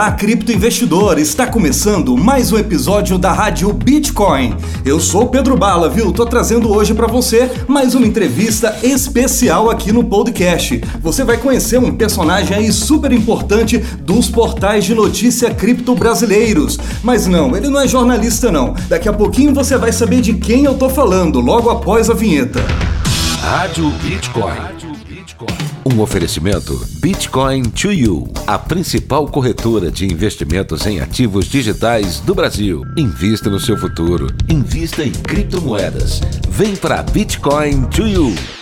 Olá, criptoinvestidor! Está começando mais um episódio da Rádio Bitcoin. Eu sou Pedro Bala, viu? Tô trazendo hoje para você mais uma entrevista especial aqui no podcast. Você vai conhecer um personagem aí super importante dos portais de notícia cripto brasileiros. Mas não, ele não é jornalista não. Daqui a pouquinho você vai saber de quem eu tô falando, logo após a vinheta. Rádio Bitcoin. Um oferecimento Bitcoin to You, a principal corretora de investimentos em ativos digitais do Brasil. Invista no seu futuro. Invista em criptomoedas. Vem para Bitcoin to You.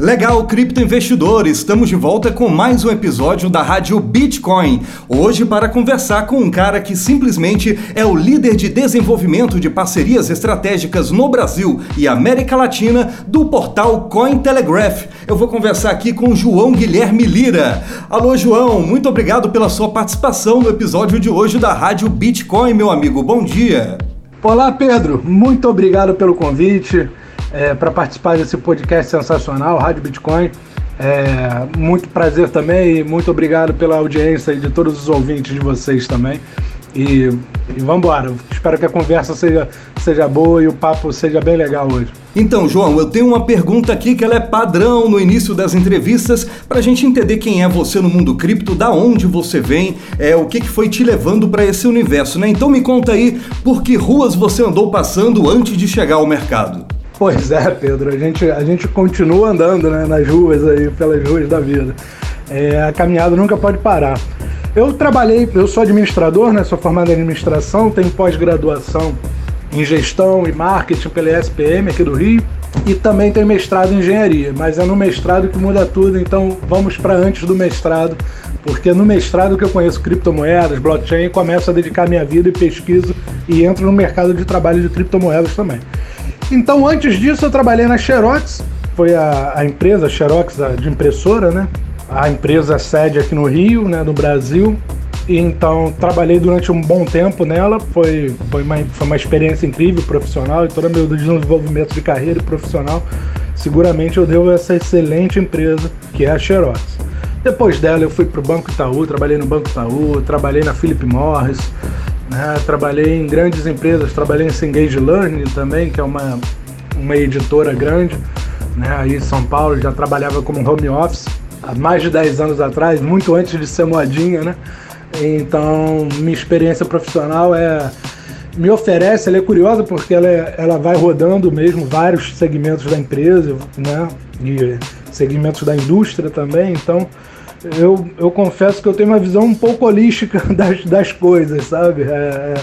Legal, criptoinvestidor, estamos de volta com mais um episódio da Rádio Bitcoin. Hoje para conversar com um cara que simplesmente é o líder de desenvolvimento de parcerias estratégicas no Brasil e América Latina do portal Cointelegraph. Eu vou conversar aqui com João Guilherme Lira. Alô, João, muito obrigado pela sua participação no episódio de hoje da Rádio Bitcoin, meu amigo. Bom dia. Olá, Pedro. Muito obrigado pelo convite é, para participar desse podcast sensacional, Rádio Bitcoin. É, muito prazer também e muito obrigado pela audiência e de todos os ouvintes de vocês também. E, e vamos embora. Espero que a conversa seja, seja boa e o papo seja bem legal hoje. Então, João, eu tenho uma pergunta aqui que ela é padrão no início das entrevistas para a gente entender quem é você no mundo cripto, da onde você vem, é o que, que foi te levando para esse universo, né? Então me conta aí por que ruas você andou passando antes de chegar ao mercado. Pois é, Pedro, a gente, a gente continua andando né, nas ruas aí, pelas ruas da vida. É, a caminhada nunca pode parar. Eu trabalhei, eu sou administrador, né, sou formado em administração, tenho pós-graduação em gestão e marketing pela ESPM aqui do Rio e também tenho mestrado em engenharia, mas é no mestrado que muda tudo, então vamos para antes do mestrado, porque no mestrado que eu conheço criptomoedas, blockchain, começo a dedicar minha vida e pesquiso e entro no mercado de trabalho de criptomoedas também. Então, antes disso, eu trabalhei na Xerox, foi a, a empresa Xerox de impressora, né? A empresa sede aqui no Rio, né, no Brasil. E então, trabalhei durante um bom tempo nela, foi, foi, uma, foi uma experiência incrível, profissional, e todo meu desenvolvimento de carreira profissional, seguramente eu devo a essa excelente empresa que é a Xerox. Depois dela, eu fui para o Banco Itaú, trabalhei no Banco Itaú, trabalhei na Philip Morris, né? Trabalhei em grandes empresas, trabalhei em Engage Learning também, que é uma, uma editora grande, né? aí em São Paulo, já trabalhava como home office há mais de 10 anos atrás, muito antes de ser modinha, né? Então, minha experiência profissional é me oferece, ela é curiosa porque ela, é, ela vai rodando mesmo vários segmentos da empresa, né? E segmentos da indústria também, então eu, eu confesso que eu tenho uma visão um pouco holística das, das coisas, sabe? É, é,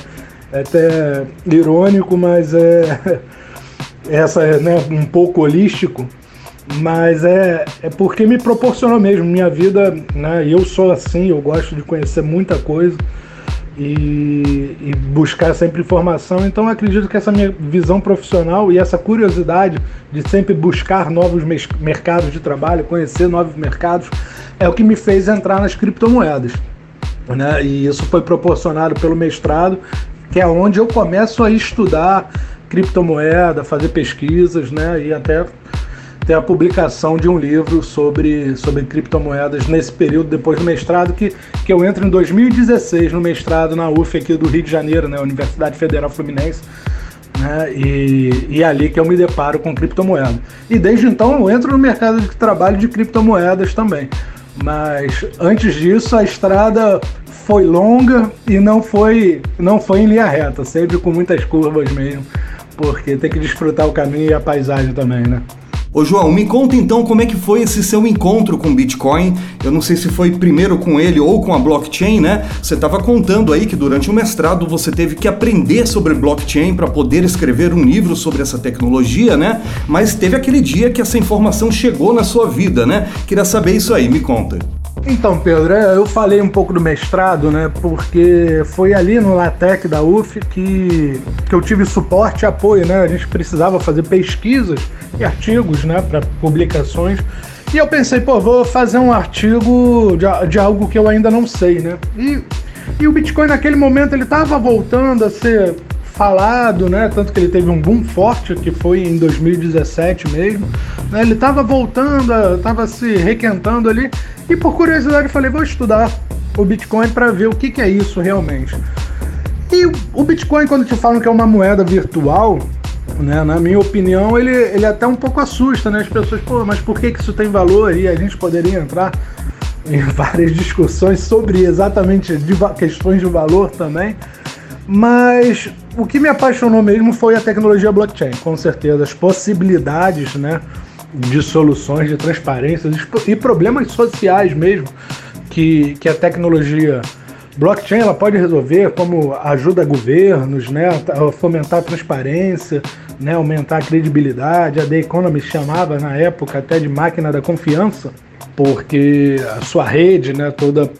é até irônico, mas é essa é né, um pouco holístico, mas é, é porque me proporcionou mesmo minha vida, né? Eu sou assim, eu gosto de conhecer muita coisa e, e, buscar sempre informação. Então acredito que essa minha visão profissional e essa curiosidade de sempre buscar novos mercados de trabalho, conhecer novos mercados, é o que me fez entrar nas criptomoedas. Né? E isso foi proporcionado pelo mestrado, que é onde eu começo a estudar criptomoeda, fazer pesquisas, né? E até ter a publicação de um livro sobre, sobre criptomoedas nesse período depois do mestrado, que, que eu entro em 2016 no mestrado na UF aqui do Rio de Janeiro, né? Universidade Federal Fluminense. Né? E, e é ali que eu me deparo com criptomoeda. E desde então eu entro no mercado de trabalho de criptomoedas também. Mas antes disso a estrada foi longa e não foi, não foi em linha reta, sempre com muitas curvas mesmo, porque tem que desfrutar o caminho e a paisagem também, né? Ô João, me conta então como é que foi esse seu encontro com Bitcoin. Eu não sei se foi primeiro com ele ou com a blockchain, né? Você estava contando aí que durante o mestrado você teve que aprender sobre blockchain para poder escrever um livro sobre essa tecnologia, né? Mas teve aquele dia que essa informação chegou na sua vida, né? Queria saber isso aí, me conta. Então, Pedro, é, eu falei um pouco do mestrado, né? Porque foi ali no LaTeX da UF que, que eu tive suporte e apoio, né? A gente precisava fazer pesquisas e artigos, né, para publicações. E eu pensei, pô, vou fazer um artigo de, de algo que eu ainda não sei, né? E, e o Bitcoin naquele momento ele estava voltando a ser falado, né? Tanto que ele teve um boom forte, que foi em 2017 mesmo. Né? Ele estava voltando, estava se requentando ali. E por curiosidade falei, vou estudar o Bitcoin para ver o que, que é isso realmente. E o Bitcoin, quando te falam que é uma moeda virtual, né, na minha opinião, ele, ele até um pouco assusta, né? As pessoas, pô, mas por que, que isso tem valor? E a gente poderia entrar em várias discussões sobre exatamente de, questões de valor também. Mas o que me apaixonou mesmo foi a tecnologia blockchain, com certeza. As possibilidades né, de soluções, de transparência e problemas sociais mesmo que, que a tecnologia blockchain ela pode resolver, como ajuda governos, né, a fomentar a transparência, né, aumentar a credibilidade. A The Economist chamava na época até de máquina da confiança, porque a sua rede, né, toda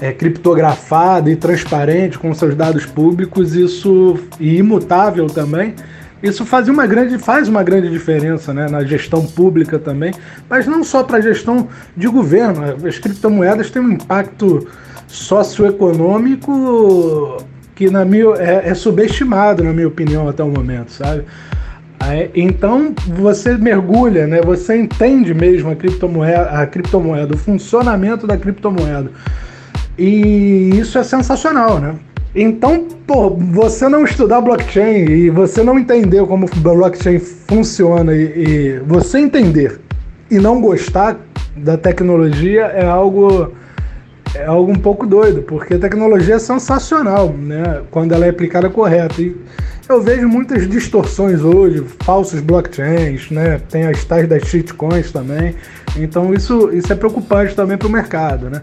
é, criptografada e transparente com seus dados públicos, isso e imutável também. Isso faz uma grande, faz uma grande diferença né, na gestão pública também, mas não só para a gestão de governo. As criptomoedas têm um impacto socioeconômico que na minha, é, é subestimado, na minha opinião, até o momento, sabe? Então você mergulha, né? Você entende mesmo a criptomoeda, a criptomoeda, o funcionamento da criptomoeda. E isso é sensacional, né? Então, pô, você não estudar blockchain e você não entender como blockchain funciona e, e você entender e não gostar da tecnologia é algo é algo um pouco doido, porque a tecnologia é sensacional, né? Quando ela é aplicada correta. E eu vejo muitas distorções hoje, falsos blockchains, né? Tem as tais das shitcoins também. Então isso, isso é preocupante também para o mercado, né?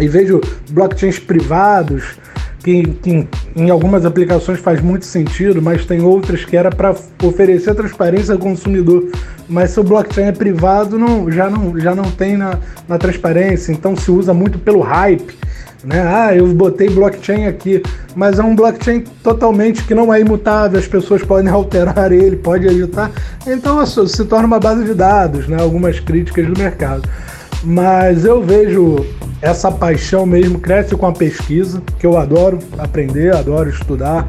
E vejo blockchains privados, que, que, em algumas aplicações faz muito sentido, mas tem outras que era para oferecer transparência ao consumidor. Mas se o blockchain é privado, não, já, não, já não tem na, na transparência, então se usa muito pelo hype. Né? Ah, eu botei blockchain aqui, mas é um blockchain totalmente que não é imutável, as pessoas podem alterar ele, pode editar, então se torna uma base de dados, né? algumas críticas do mercado. Mas eu vejo essa paixão mesmo cresce com a pesquisa, que eu adoro aprender, adoro estudar,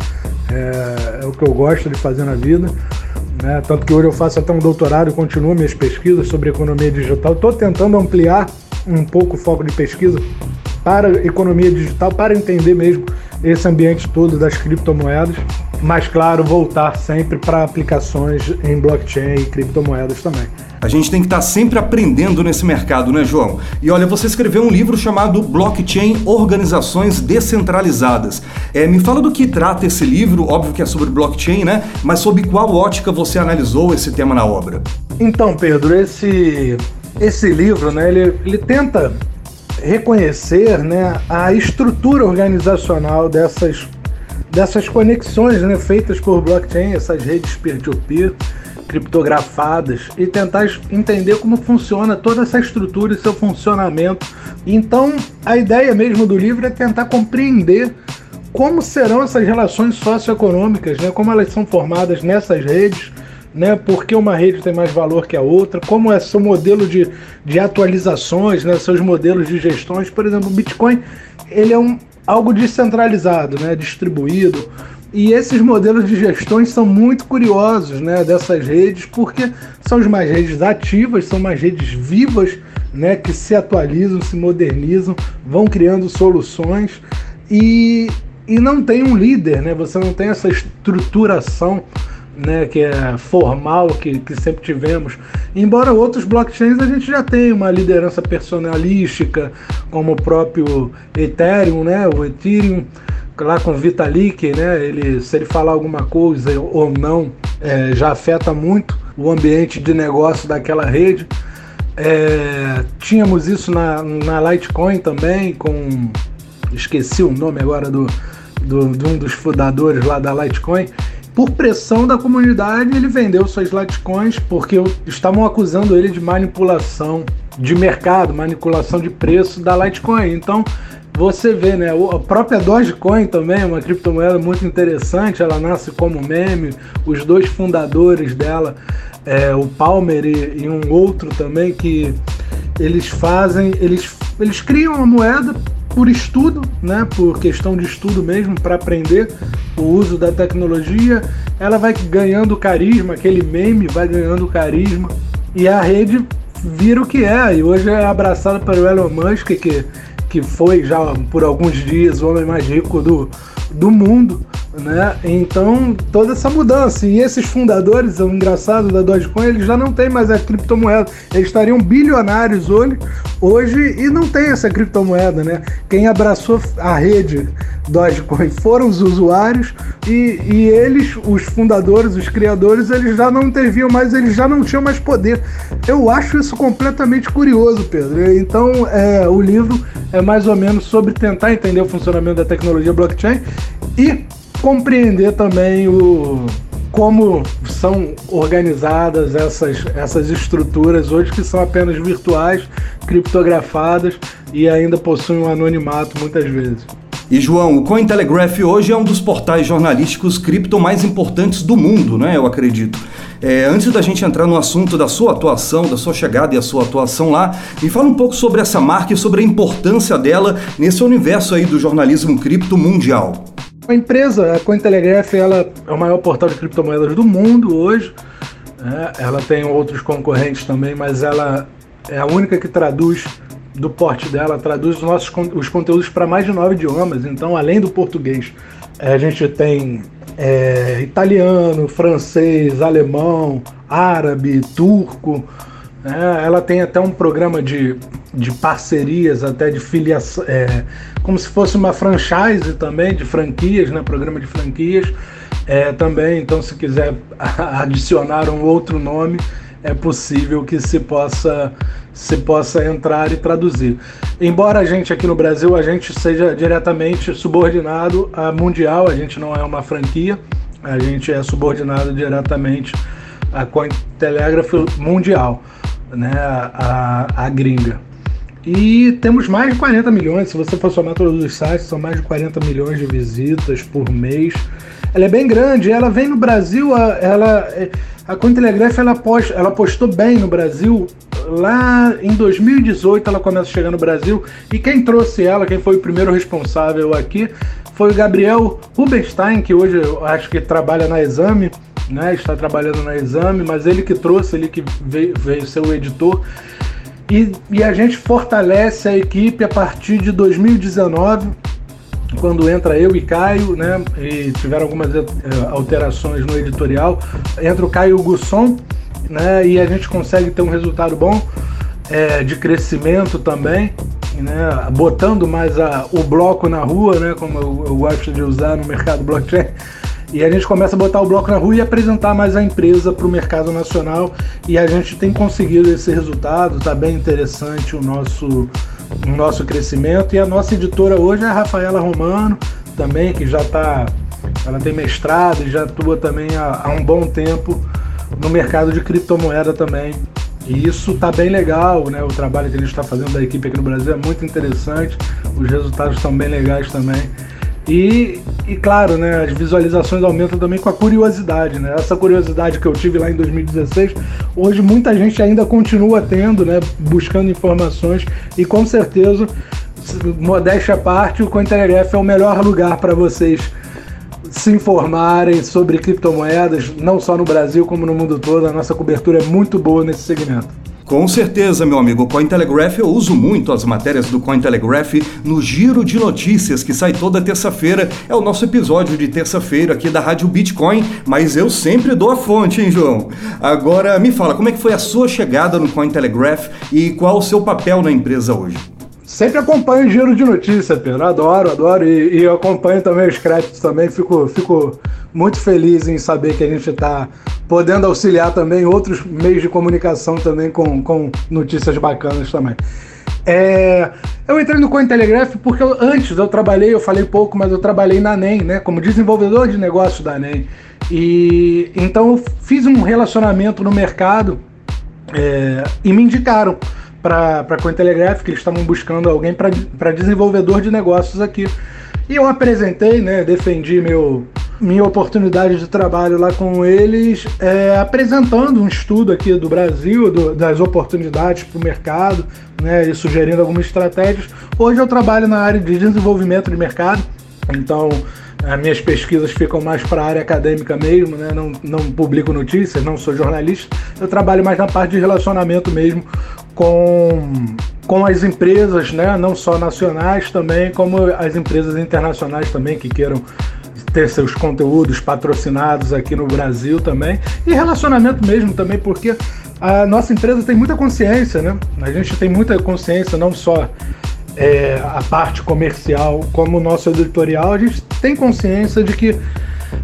é, é o que eu gosto de fazer na vida. Né? Tanto que hoje eu faço até um doutorado e continuo minhas pesquisas sobre economia digital. Estou tentando ampliar um pouco o foco de pesquisa para economia digital, para entender mesmo esse ambiente todo das criptomoedas, mas claro, voltar sempre para aplicações em blockchain e criptomoedas também. A gente tem que estar tá sempre aprendendo nesse mercado, né, João? E olha, você escreveu um livro chamado Blockchain Organizações Descentralizadas. É, me fala do que trata esse livro, óbvio que é sobre blockchain, né? Mas sob qual ótica você analisou esse tema na obra? Então, Pedro, esse, esse livro, né, ele, ele tenta reconhecer né, a estrutura organizacional dessas, dessas conexões né, feitas por blockchain, essas redes peer-to-peer, criptografadas, e tentar entender como funciona toda essa estrutura e seu funcionamento. Então, a ideia mesmo do livro é tentar compreender como serão essas relações socioeconômicas, né, como elas são formadas nessas redes né? Porque uma rede tem mais valor que a outra, como é seu modelo de, de atualizações, né? Seus modelos de gestões, por exemplo, o Bitcoin, ele é um algo descentralizado, né? Distribuído. E esses modelos de gestões são muito curiosos, né? Dessas redes, porque são as mais redes ativas, são mais redes vivas, né? Que se atualizam, se modernizam, vão criando soluções e e não tem um líder, né? Você não tem essa estruturação né, que é formal, que, que sempre tivemos. Embora outros blockchains a gente já tenha uma liderança personalística, como o próprio Ethereum, né, o Ethereum, lá com Vitalik, né, ele, se ele falar alguma coisa ou não, é, já afeta muito o ambiente de negócio daquela rede. É, tínhamos isso na, na Litecoin também, com. Esqueci o nome agora do, do, de um dos fundadores lá da Litecoin, por pressão da comunidade, ele vendeu suas Litecoins porque estavam acusando ele de manipulação de mercado, manipulação de preço da Litecoin. Então, você vê, né? A própria Dogecoin também é uma criptomoeda muito interessante. Ela nasce como meme. Os dois fundadores dela, é, o Palmer e, e, um outro também, que eles fazem, eles, eles criam uma moeda por estudo, né? Por questão de estudo mesmo, para aprender o uso da tecnologia. Ela vai ganhando carisma, aquele meme vai ganhando carisma e a rede vira o que é. E hoje é abraçada pelo Elon Musk, que que foi já por alguns dias o homem mais rico do, do mundo, né? Então, toda essa mudança. E esses fundadores, o engraçado da Dogecoin, eles já não têm mais a criptomoeda. Eles estariam bilionários hoje, hoje e não tem essa criptomoeda, né? Quem abraçou a rede Dogecoin foram os usuários e, e eles, os fundadores, os criadores, eles já não interviam mais, eles já não tinham mais poder. Eu acho isso completamente curioso, Pedro. Então, é, o livro é mais ou menos sobre tentar entender o funcionamento da tecnologia blockchain e compreender também o como são organizadas essas, essas estruturas hoje que são apenas virtuais, criptografadas e ainda possuem um anonimato muitas vezes. E João, o Cointelegraph hoje é um dos portais jornalísticos cripto mais importantes do mundo, né? Eu acredito. É, antes da gente entrar no assunto da sua atuação, da sua chegada e a sua atuação lá, me fala um pouco sobre essa marca e sobre a importância dela nesse universo aí do jornalismo cripto mundial. A empresa, a Cointelegraph, ela é o maior portal de criptomoedas do mundo hoje. Né? Ela tem outros concorrentes também, mas ela é a única que traduz do porte dela, traduz os nossos os conteúdos para mais de nove idiomas. Então, além do português, a gente tem é, italiano, francês, alemão, árabe, turco. É, ela tem até um programa de, de parcerias, até de filiação, é, como se fosse uma franchise também, de franquias, né? Programa de franquias é, também. Então, se quiser adicionar um outro nome, é possível que se possa, se possa entrar e traduzir. Embora a gente aqui no Brasil, a gente seja diretamente subordinado à Mundial, a gente não é uma franquia, a gente é subordinado diretamente à Cointelegraph Mundial né, a, a gringa. E temos mais de 40 milhões, se você for somar todos os sites, são mais de 40 milhões de visitas por mês. Ela é bem grande, ela vem no Brasil, ela a Cointelegraph ela, post, ela postou bem no Brasil lá em 2018 ela começa a chegar no Brasil e quem trouxe ela, quem foi o primeiro responsável aqui, foi o Gabriel Rubenstein, que hoje eu acho que trabalha na Exame né, está trabalhando na exame, mas ele que trouxe, ele que veio, veio ser o editor. E, e a gente fortalece a equipe a partir de 2019, quando entra eu e Caio, né? E tiveram algumas eh, alterações no editorial. Entra o Caio Gusson, né? E a gente consegue ter um resultado bom é, de crescimento também. Né, botando mais a, o bloco na rua, né, como eu, eu gosto de usar no mercado blockchain, e a gente começa a botar o bloco na rua e apresentar mais a empresa para o mercado nacional. E a gente tem conseguido esse resultado, está bem interessante o nosso, o nosso crescimento. E a nossa editora hoje é a Rafaela Romano, também, que já está. Ela tem mestrado e já atua também há, há um bom tempo no mercado de criptomoeda também. E isso está bem legal, né? O trabalho que a gente está fazendo da equipe aqui no Brasil é muito interessante, os resultados estão bem legais também. E, e claro, né, as visualizações aumentam também com a curiosidade, né? Essa curiosidade que eu tive lá em 2016, hoje muita gente ainda continua tendo, né, buscando informações e com certeza, modéstia à parte, o Cointelegraph é o melhor lugar para vocês se informarem sobre criptomoedas, não só no Brasil como no mundo todo. A nossa cobertura é muito boa nesse segmento. Com certeza, meu amigo. Cointelegraph, eu uso muito as matérias do Cointelegraph no Giro de Notícias, que sai toda terça-feira. É o nosso episódio de terça-feira aqui da Rádio Bitcoin, mas eu sempre dou a fonte, hein, João? Agora, me fala, como é que foi a sua chegada no Cointelegraph e qual o seu papel na empresa hoje? Sempre acompanho o Giro de Notícias, Pedro. Adoro, adoro. E, e acompanho também os créditos também. Fico, fico muito feliz em saber que a gente está podendo auxiliar também outros meios de comunicação também com, com notícias bacanas também. É, eu entrei no Cointelegraph porque eu, antes eu trabalhei, eu falei pouco, mas eu trabalhei na NEM, né, como desenvolvedor de negócios da NEM. E então eu fiz um relacionamento no mercado é, e me indicaram para a Cointelegraph, que eles estavam buscando alguém para desenvolvedor de negócios aqui. E eu apresentei, né, defendi meu, minha oportunidade de trabalho lá com eles, é, apresentando um estudo aqui do Brasil, do, das oportunidades para o mercado, né, e sugerindo algumas estratégias. Hoje eu trabalho na área de desenvolvimento de mercado, então as minhas pesquisas ficam mais para a área acadêmica mesmo, né? não, não publico notícias, não sou jornalista. Eu trabalho mais na parte de relacionamento mesmo com, com as empresas, né? não só nacionais também, como as empresas internacionais também que queiram ter seus conteúdos patrocinados aqui no Brasil também. E relacionamento mesmo também, porque a nossa empresa tem muita consciência, né? A gente tem muita consciência, não só é, a parte comercial como o nosso editorial, a gente tem consciência de que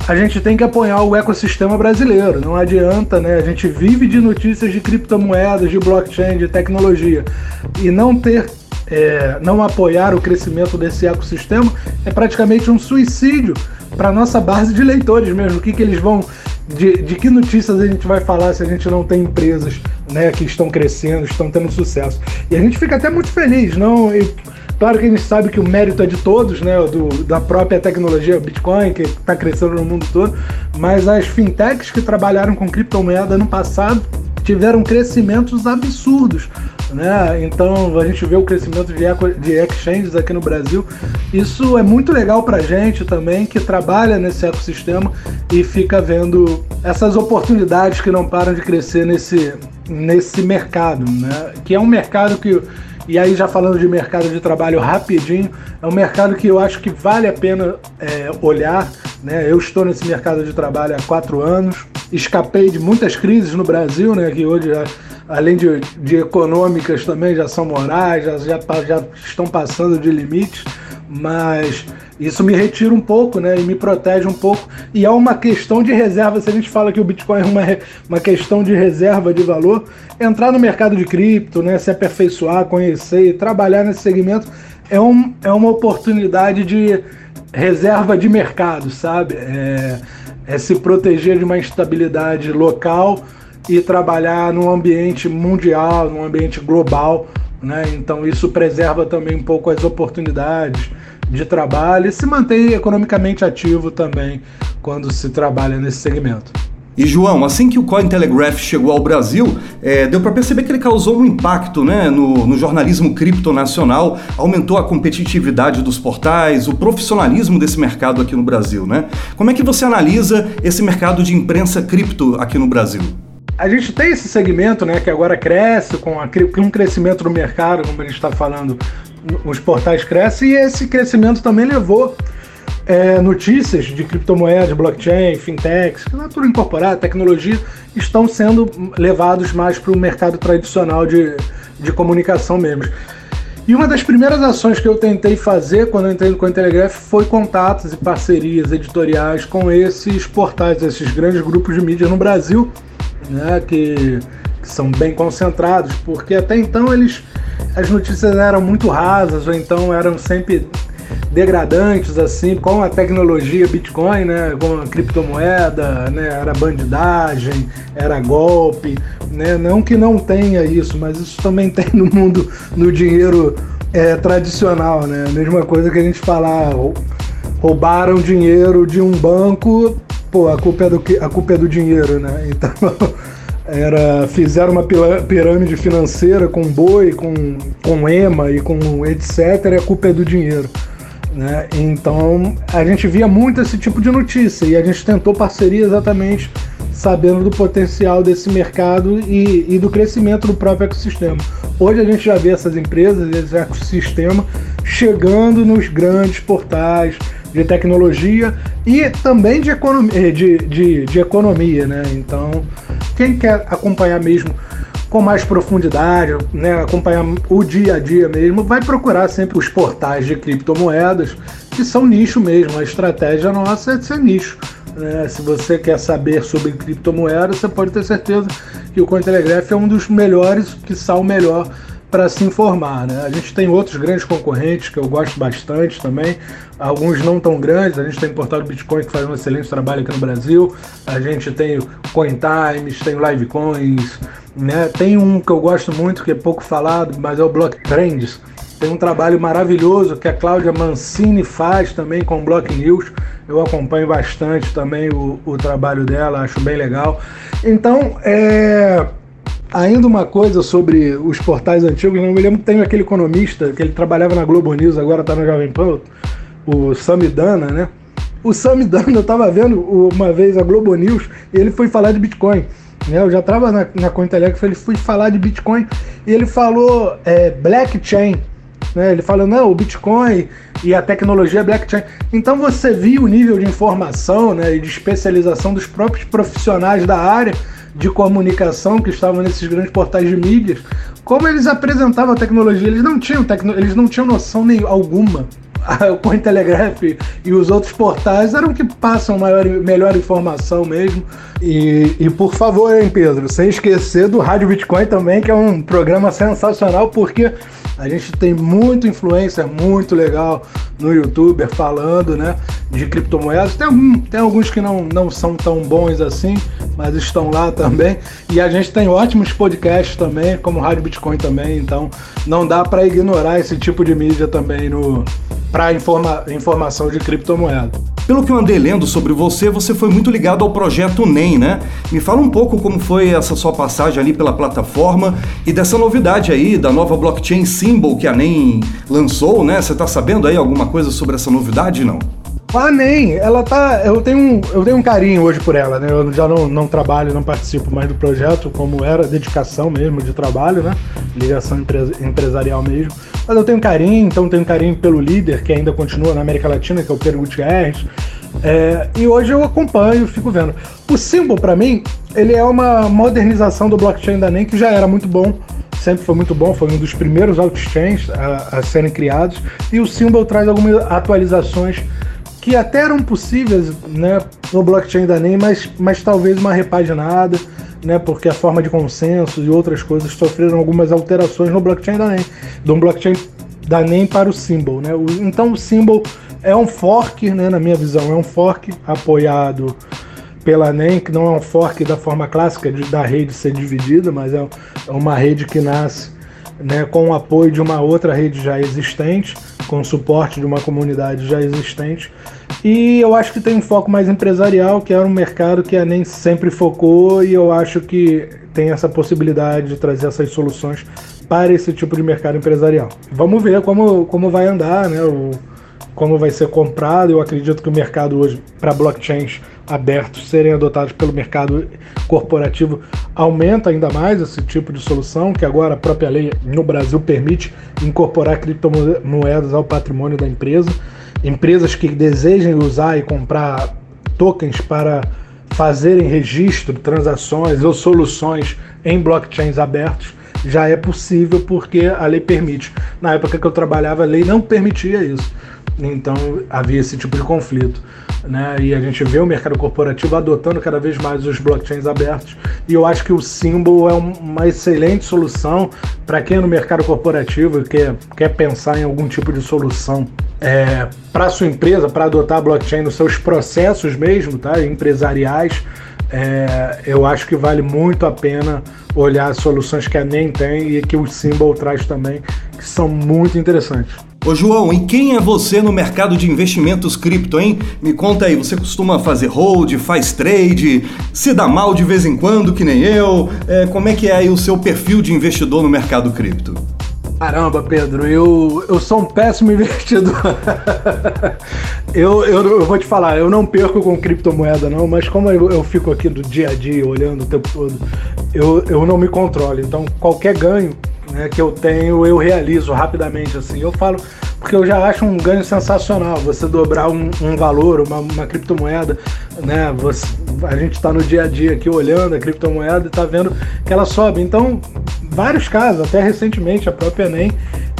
a gente tem que apoiar o ecossistema brasileiro. Não adianta, né? A gente vive de notícias de criptomoedas, de blockchain, de tecnologia e não ter, é, não apoiar o crescimento desse ecossistema é praticamente um suicídio para nossa base de leitores mesmo. O que, que eles vão de, de, que notícias a gente vai falar se a gente não tem empresas né, que estão crescendo, estão tendo sucesso. E a gente fica até muito feliz, não? E, claro que a gente sabe que o mérito é de todos, né? Do, da própria tecnologia Bitcoin, que está crescendo no mundo todo, mas as fintechs que trabalharam com criptomoeda no passado tiveram crescimentos absurdos. Né? Então a gente vê o crescimento de, exchanges aqui no Brasil. Isso é muito legal para gente também que trabalha nesse ecossistema e fica vendo essas oportunidades que não param de crescer nesse, nesse mercado, né? que é um mercado que e aí, já falando de mercado de trabalho rapidinho, é um mercado que eu acho que vale a pena é, olhar. Né? Eu estou nesse mercado de trabalho há quatro anos, escapei de muitas crises no Brasil, né? que hoje, além de, de econômicas, também já são morais, já, já, já estão passando de limites, mas isso me retira um pouco, né? E me protege um pouco. E é uma questão de reserva. Se a gente fala que o Bitcoin é uma, uma questão de reserva de valor, entrar no mercado de cripto, né? Se aperfeiçoar, conhecer e trabalhar nesse segmento é, um, é uma oportunidade de reserva de mercado, sabe? É, é se proteger de uma instabilidade local e trabalhar num ambiente mundial, num ambiente global, né? Então isso preserva também um pouco as oportunidades de trabalho e se mantém economicamente ativo também quando se trabalha nesse segmento. E João, assim que o Cointelegraph chegou ao Brasil, é, deu para perceber que ele causou um impacto né, no, no jornalismo cripto nacional, aumentou a competitividade dos portais, o profissionalismo desse mercado aqui no Brasil. Né? Como é que você analisa esse mercado de imprensa cripto aqui no Brasil? A gente tem esse segmento né, que agora cresce com, a, com um crescimento do mercado, como a gente está falando, os portais crescem e esse crescimento também levou é, notícias de criptomoedas, blockchain, fintechs, tudo incorporado, tecnologia, estão sendo levados mais para o mercado tradicional de, de comunicação mesmo. E uma das primeiras ações que eu tentei fazer quando eu entrei no Cointelegraph foi contatos e parcerias editoriais com esses portais, esses grandes grupos de mídia no Brasil, né, que, que são bem concentrados, porque até então eles as notícias eram muito rasas ou então eram sempre degradantes assim com a tecnologia Bitcoin, né, com a criptomoeda, né, era bandidagem, era golpe, né, não que não tenha isso, mas isso também tem no mundo no dinheiro é, tradicional, né, mesma coisa que a gente falar roubaram dinheiro de um banco, pô, a culpa é do a culpa é do dinheiro, né, então era fizeram uma pirâmide financeira com boi, com, com EMA e com etc. E a culpa é do dinheiro. Né? Então a gente via muito esse tipo de notícia e a gente tentou parceria exatamente sabendo do potencial desse mercado e, e do crescimento do próprio ecossistema. Hoje a gente já vê essas empresas, esse ecossistema chegando nos grandes portais de tecnologia e também de economia, de, de, de economia né? Então quem quer acompanhar mesmo com mais profundidade, né, acompanhar o dia a dia mesmo, vai procurar sempre os portais de criptomoedas, que são nicho mesmo. A estratégia nossa é de ser nicho. Né? Se você quer saber sobre criptomoedas, você pode ter certeza que o Cointelegraph é um dos melhores, que o melhor para se informar. Né? A gente tem outros grandes concorrentes que eu gosto bastante também, alguns não tão grandes. A gente tem o Portal do Bitcoin que faz um excelente trabalho aqui no Brasil, a gente tem o CoinTimes, tem o Livecoins, né? tem um que eu gosto muito que é pouco falado, mas é o Block Trends. Tem um trabalho maravilhoso que a Cláudia Mancini faz também com o Block News. Eu acompanho bastante também o, o trabalho dela, acho bem legal. Então, é, Ainda uma coisa sobre os portais antigos, não me lembro, tem aquele economista que ele trabalhava na Globo News, agora está no Jovem Pan, o Samidana, né? O Samidana, eu estava vendo uma vez a Globo News e ele foi falar de Bitcoin. Né? Eu já estava na, na Cointelegraph, ele foi falar de Bitcoin e ele falou é, blockchain. Né? Ele falou, não, o Bitcoin e a tecnologia blockchain. Então você viu o nível de informação né, e de especialização dos próprios profissionais da área de comunicação que estavam nesses grandes portais de mídias, como eles apresentavam a tecnologia, eles não tinham, tecno, eles não tinham noção nem alguma. O Cointelegraph e os outros portais eram que passam maior, melhor informação mesmo. E, e por favor, hein, Pedro, sem esquecer do Rádio Bitcoin também, que é um programa sensacional, porque a gente tem muito influencer muito legal no YouTube falando né, de criptomoedas. Tem, tem alguns que não, não são tão bons assim, mas estão lá também. E a gente tem ótimos podcasts também, como Rádio Bitcoin também. Então não dá para ignorar esse tipo de mídia também no para informa, informação de criptomoeda. Pelo que eu andei lendo sobre você, você foi muito ligado ao projeto NEM, né? Me fala um pouco como foi essa sua passagem ali pela plataforma e dessa novidade aí da nova blockchain Symbol que a NEM lançou, né? Você tá sabendo aí alguma coisa sobre essa novidade, não? A NEM, ela tá. Eu tenho, um, eu tenho um carinho hoje por ela, né? Eu já não, não trabalho, não participo mais do projeto, como era, dedicação mesmo de trabalho, né? Ligação empresarial mesmo. Mas eu tenho carinho, então tenho carinho pelo líder que ainda continua na América Latina, que é o Pedro Gutierrez. É, e hoje eu acompanho, fico vendo. O Symbol, para mim, ele é uma modernização do blockchain da NEM que já era muito bom, sempre foi muito bom, foi um dos primeiros altchains a, a serem criados. E o Symbol traz algumas atualizações que até eram possíveis né, no blockchain da NEM, mas, mas talvez uma repaginada né, porque a forma de consenso e outras coisas sofreram algumas alterações no blockchain da NEM, do blockchain da NEM para o Symbol. Né? Então o Symbol é um fork, né, na minha visão, é um fork apoiado pela NEM, que não é um fork da forma clássica de, da rede ser dividida, mas é, é uma rede que nasce né, com o apoio de uma outra rede já existente, com o suporte de uma comunidade já existente. E eu acho que tem um foco mais empresarial, que é um mercado que a NEM sempre focou, e eu acho que tem essa possibilidade de trazer essas soluções para esse tipo de mercado empresarial. Vamos ver como, como vai andar, né? O, como vai ser comprado. Eu acredito que o mercado hoje para blockchains abertos serem adotados pelo mercado corporativo aumenta ainda mais esse tipo de solução, que agora a própria lei no Brasil permite incorporar criptomoedas ao patrimônio da empresa. Empresas que desejem usar e comprar tokens para fazerem registro, transações ou soluções em blockchains abertos já é possível porque a lei permite. Na época que eu trabalhava, a lei não permitia isso. Então havia esse tipo de conflito. Né? E a gente vê o mercado corporativo adotando cada vez mais os blockchains abertos. E eu acho que o Symbol é uma excelente solução para quem é no mercado corporativo quer, quer pensar em algum tipo de solução é, para sua empresa, para adotar blockchain nos seus processos mesmo, tá? empresariais. É, eu acho que vale muito a pena olhar as soluções que a NEM tem e que o Symbol traz também, que são muito interessantes. Ô João, e quem é você no mercado de investimentos cripto, hein? Me conta aí, você costuma fazer hold, faz trade, se dá mal de vez em quando, que nem eu? É, como é que é aí o seu perfil de investidor no mercado cripto? Caramba, Pedro, eu, eu sou um péssimo investidor. eu, eu, eu, vou te falar, eu não perco com criptomoeda, não, mas como eu, eu fico aqui do dia a dia olhando o tempo todo, eu, eu não me controlo. Então, qualquer ganho né, que eu tenho, eu realizo rapidamente. assim. Eu falo, porque eu já acho um ganho sensacional você dobrar um, um valor, uma, uma, criptomoeda. Né, você, a gente está no dia a dia aqui olhando a criptomoeda e está vendo que ela sobe. Então, vários casos, até recentemente, a própria NEM,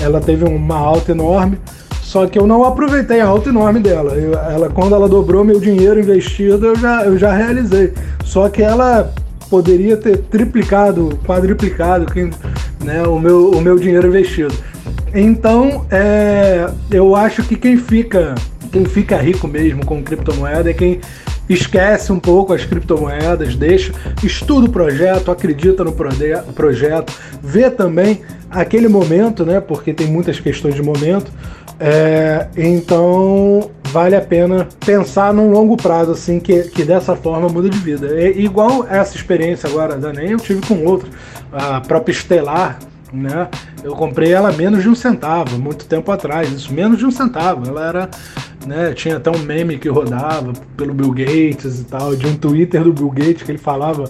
ela teve uma alta enorme. Só que eu não aproveitei a alta enorme dela. Eu, ela, quando ela dobrou meu dinheiro investido, eu já, eu já realizei. Só que ela poderia ter triplicado, quadriplicado, quem, né, o, meu, o meu dinheiro investido. Então, é, eu acho que quem fica, quem fica rico mesmo com criptomoeda é quem esquece um pouco as criptomoedas, deixa, estuda o projeto, acredita no projeto, vê também aquele momento, né? Porque tem muitas questões de momento. É, então vale a pena pensar num longo prazo, assim, que, que dessa forma muda de vida. É igual essa experiência agora da NEM, eu tive com outra, a própria Estelar, né? Eu comprei ela menos de um centavo, muito tempo atrás, isso, menos de um centavo. Ela era, né? Tinha até um meme que rodava pelo Bill Gates e tal, de um Twitter do Bill Gates que ele falava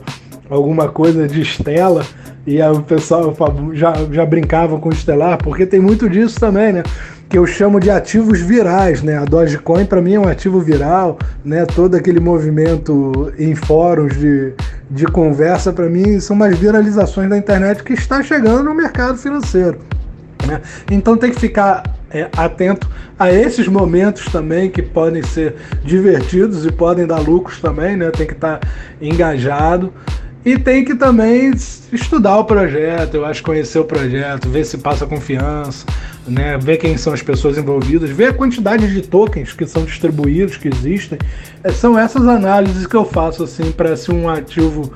alguma coisa de Estela e o pessoal já, já brincava com Estelar, porque tem muito disso também, né? que eu chamo de ativos virais, né? A Dogecoin para mim é um ativo viral, né? Todo aquele movimento em fóruns de, de conversa para mim são umas viralizações da internet que está chegando no mercado financeiro. Né? Então tem que ficar é, atento a esses momentos também que podem ser divertidos e podem dar lucros também, né? Tem que estar tá engajado. E tem que também estudar o projeto, eu acho conhecer o projeto, ver se passa confiança, né? ver quem são as pessoas envolvidas, ver a quantidade de tokens que são distribuídos, que existem. É, são essas análises que eu faço assim para se um ativo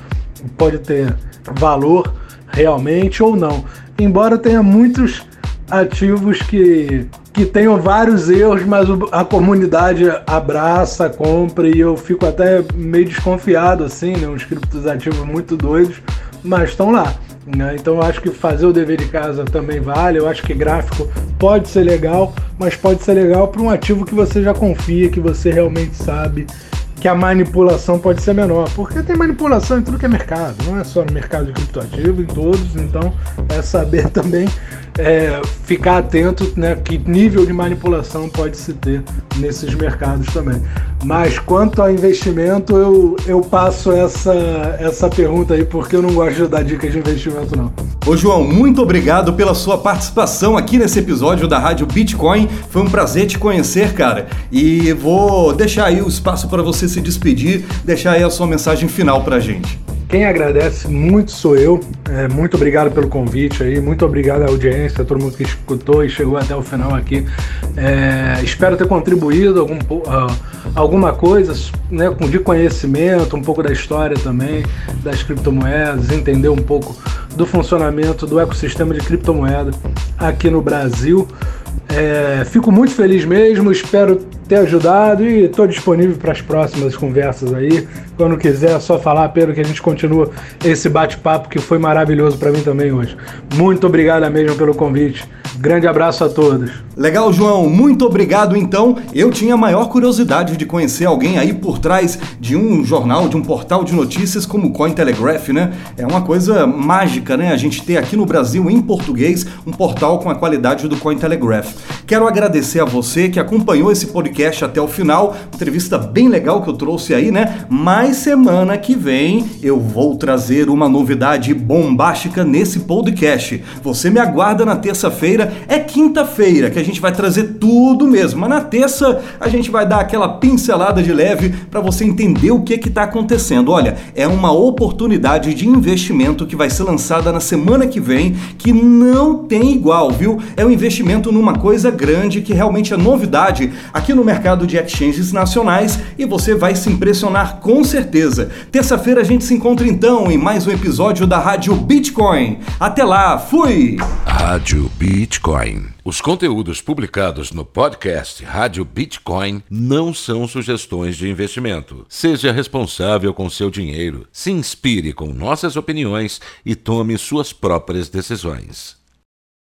pode ter valor realmente ou não. Embora tenha muitos ativos que, que tenham vários erros, mas a comunidade abraça, compra e eu fico até meio desconfiado assim, né? Uns criptos ativos muito doidos, mas estão lá. Né? Então eu acho que fazer o dever de casa também vale. Eu acho que gráfico pode ser legal, mas pode ser legal para um ativo que você já confia, que você realmente sabe que a manipulação pode ser menor, porque tem manipulação em tudo que é mercado, não é só no mercado de criptoativo, em todos, então é saber também é, ficar atento, né, que nível de manipulação pode se ter nesses mercados também. Mas quanto ao investimento, eu, eu passo essa, essa pergunta aí, porque eu não gosto de dar dicas de investimento, não. Ô João, muito obrigado pela sua participação aqui nesse episódio da Rádio Bitcoin. Foi um prazer te conhecer, cara. E vou deixar aí o espaço para você se despedir, deixar aí a sua mensagem final pra gente. Quem agradece muito sou eu. É, muito obrigado pelo convite aí, muito obrigado à audiência, a todo mundo que escutou e chegou até o final aqui. É, espero ter contribuído algum, uh, alguma coisa né, de conhecimento, um pouco da história também das criptomoedas, entender um pouco do funcionamento do ecossistema de criptomoeda aqui no Brasil. É, fico muito feliz mesmo, espero ter ajudado e estou disponível para as próximas conversas aí. Quando quiser, é só falar, Pedro, que a gente continua esse bate-papo que foi maravilhoso para mim também hoje. Muito obrigado mesmo pelo convite. Grande abraço a todos. Legal, João. Muito obrigado. Então, eu tinha a maior curiosidade de conhecer alguém aí por trás de um jornal, de um portal de notícias como o Cointelegraph, né? É uma coisa mágica, né? A gente ter aqui no Brasil, em português, um portal com a qualidade do Cointelegraph. Quero agradecer a você que acompanhou esse podcast até o final. Entrevista bem legal que eu trouxe aí, né? Mas semana que vem eu vou trazer uma novidade bombástica nesse podcast. Você me aguarda na terça-feira é quinta-feira que a gente vai trazer tudo mesmo, mas na terça a gente vai dar aquela pincelada de leve para você entender o que está acontecendo. Olha, é uma oportunidade de investimento que vai ser lançada na semana que vem que não tem igual, viu? É um investimento numa coisa grande que realmente é novidade aqui no mercado de exchanges nacionais e você vai se impressionar com certeza. Terça-feira a gente se encontra então em mais um episódio da Rádio Bitcoin. Até lá, fui! Rádio Bitcoin. Os conteúdos publicados no podcast Rádio Bitcoin não são sugestões de investimento. Seja responsável com seu dinheiro, se inspire com nossas opiniões e tome suas próprias decisões.